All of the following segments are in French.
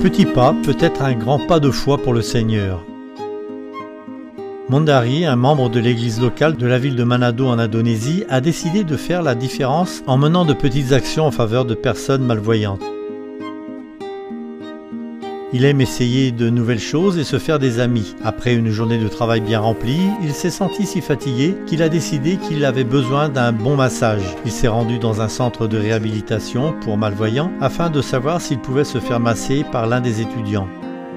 petit pas peut être un grand pas de foi pour le Seigneur. Mondari, un membre de l'église locale de la ville de Manado en Indonésie, a décidé de faire la différence en menant de petites actions en faveur de personnes malvoyantes. Il aime essayer de nouvelles choses et se faire des amis. Après une journée de travail bien remplie, il s'est senti si fatigué qu'il a décidé qu'il avait besoin d'un bon massage. Il s'est rendu dans un centre de réhabilitation pour malvoyants afin de savoir s'il pouvait se faire masser par l'un des étudiants.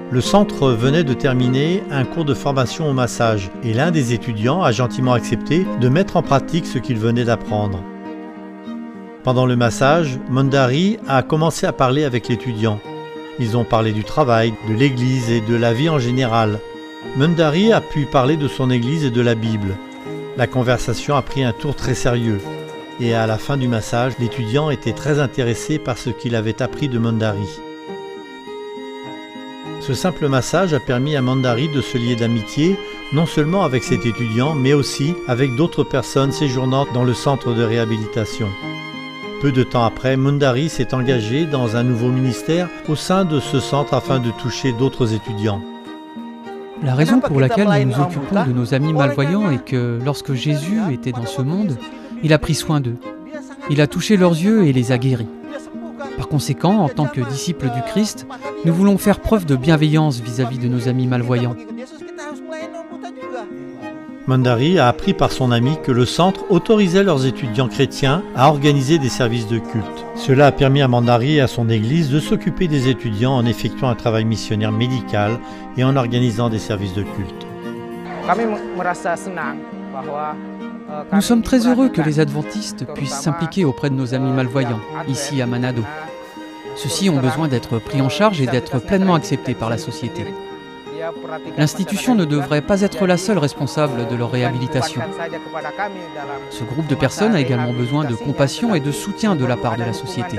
Le centre venait de terminer un cours de formation au massage et l'un des étudiants a gentiment accepté de mettre en pratique ce qu'il venait d'apprendre. Pendant le massage, Mondari a commencé à parler avec l'étudiant. Ils ont parlé du travail, de l'Église et de la vie en général. Mundari a pu parler de son Église et de la Bible. La conversation a pris un tour très sérieux. Et à la fin du massage, l'étudiant était très intéressé par ce qu'il avait appris de Mundari. Ce simple massage a permis à Mandari de se lier d'amitié, non seulement avec cet étudiant, mais aussi avec d'autres personnes séjournant dans le centre de réhabilitation. Peu de temps après, Mundari s'est engagé dans un nouveau ministère au sein de ce centre afin de toucher d'autres étudiants. La raison pour laquelle nous nous occupons de nos amis malvoyants est que lorsque Jésus était dans ce monde, il a pris soin d'eux. Il a touché leurs yeux et les a guéris. Par conséquent, en tant que disciples du Christ, nous voulons faire preuve de bienveillance vis-à-vis de nos amis malvoyants. Mandari a appris par son ami que le centre autorisait leurs étudiants chrétiens à organiser des services de culte. Cela a permis à Mandari et à son église de s'occuper des étudiants en effectuant un travail missionnaire médical et en organisant des services de culte. Nous sommes très heureux que les adventistes puissent s'impliquer auprès de nos amis malvoyants, ici à Manado. Ceux-ci ont besoin d'être pris en charge et d'être pleinement acceptés par la société. L'institution ne devrait pas être la seule responsable de leur réhabilitation. Ce groupe de personnes a également besoin de compassion et de soutien de la part de la société.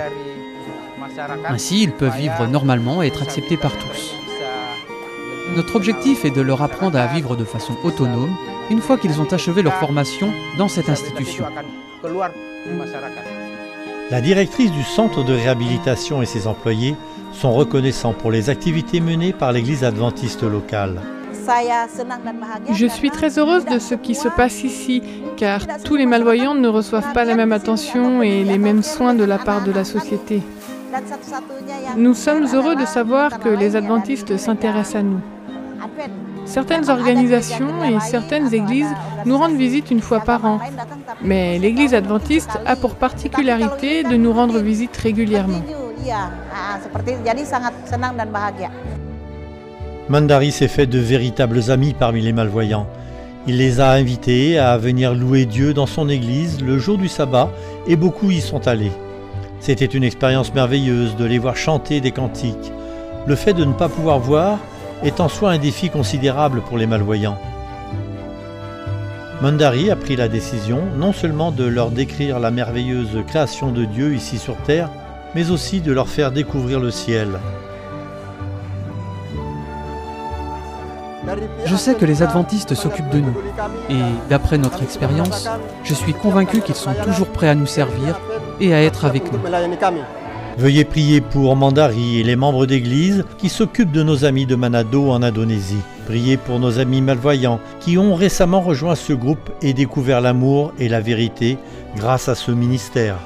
Ainsi, ils peuvent vivre normalement et être acceptés par tous. Notre objectif est de leur apprendre à vivre de façon autonome une fois qu'ils ont achevé leur formation dans cette institution. La directrice du centre de réhabilitation et ses employés sont reconnaissants pour les activités menées par l'Église adventiste locale. Je suis très heureuse de ce qui se passe ici, car tous les malvoyants ne reçoivent pas la même attention et les mêmes soins de la part de la société. Nous sommes heureux de savoir que les adventistes s'intéressent à nous. Certaines organisations et certaines églises nous rendent visite une fois par an, mais l'église adventiste a pour particularité de nous rendre visite régulièrement. Mandari s'est fait de véritables amis parmi les malvoyants. Il les a invités à venir louer Dieu dans son église le jour du sabbat et beaucoup y sont allés. C'était une expérience merveilleuse de les voir chanter des cantiques. Le fait de ne pas pouvoir voir est en soi un défi considérable pour les malvoyants. Mandari a pris la décision non seulement de leur décrire la merveilleuse création de Dieu ici sur Terre, mais aussi de leur faire découvrir le ciel. Je sais que les adventistes s'occupent de nous. Et d'après notre expérience, je suis convaincu qu'ils sont toujours prêts à nous servir et à être avec nous. Veuillez prier pour Mandari et les membres d'église qui s'occupent de nos amis de Manado en Indonésie. Priez pour nos amis malvoyants qui ont récemment rejoint ce groupe et découvert l'amour et la vérité grâce à ce ministère.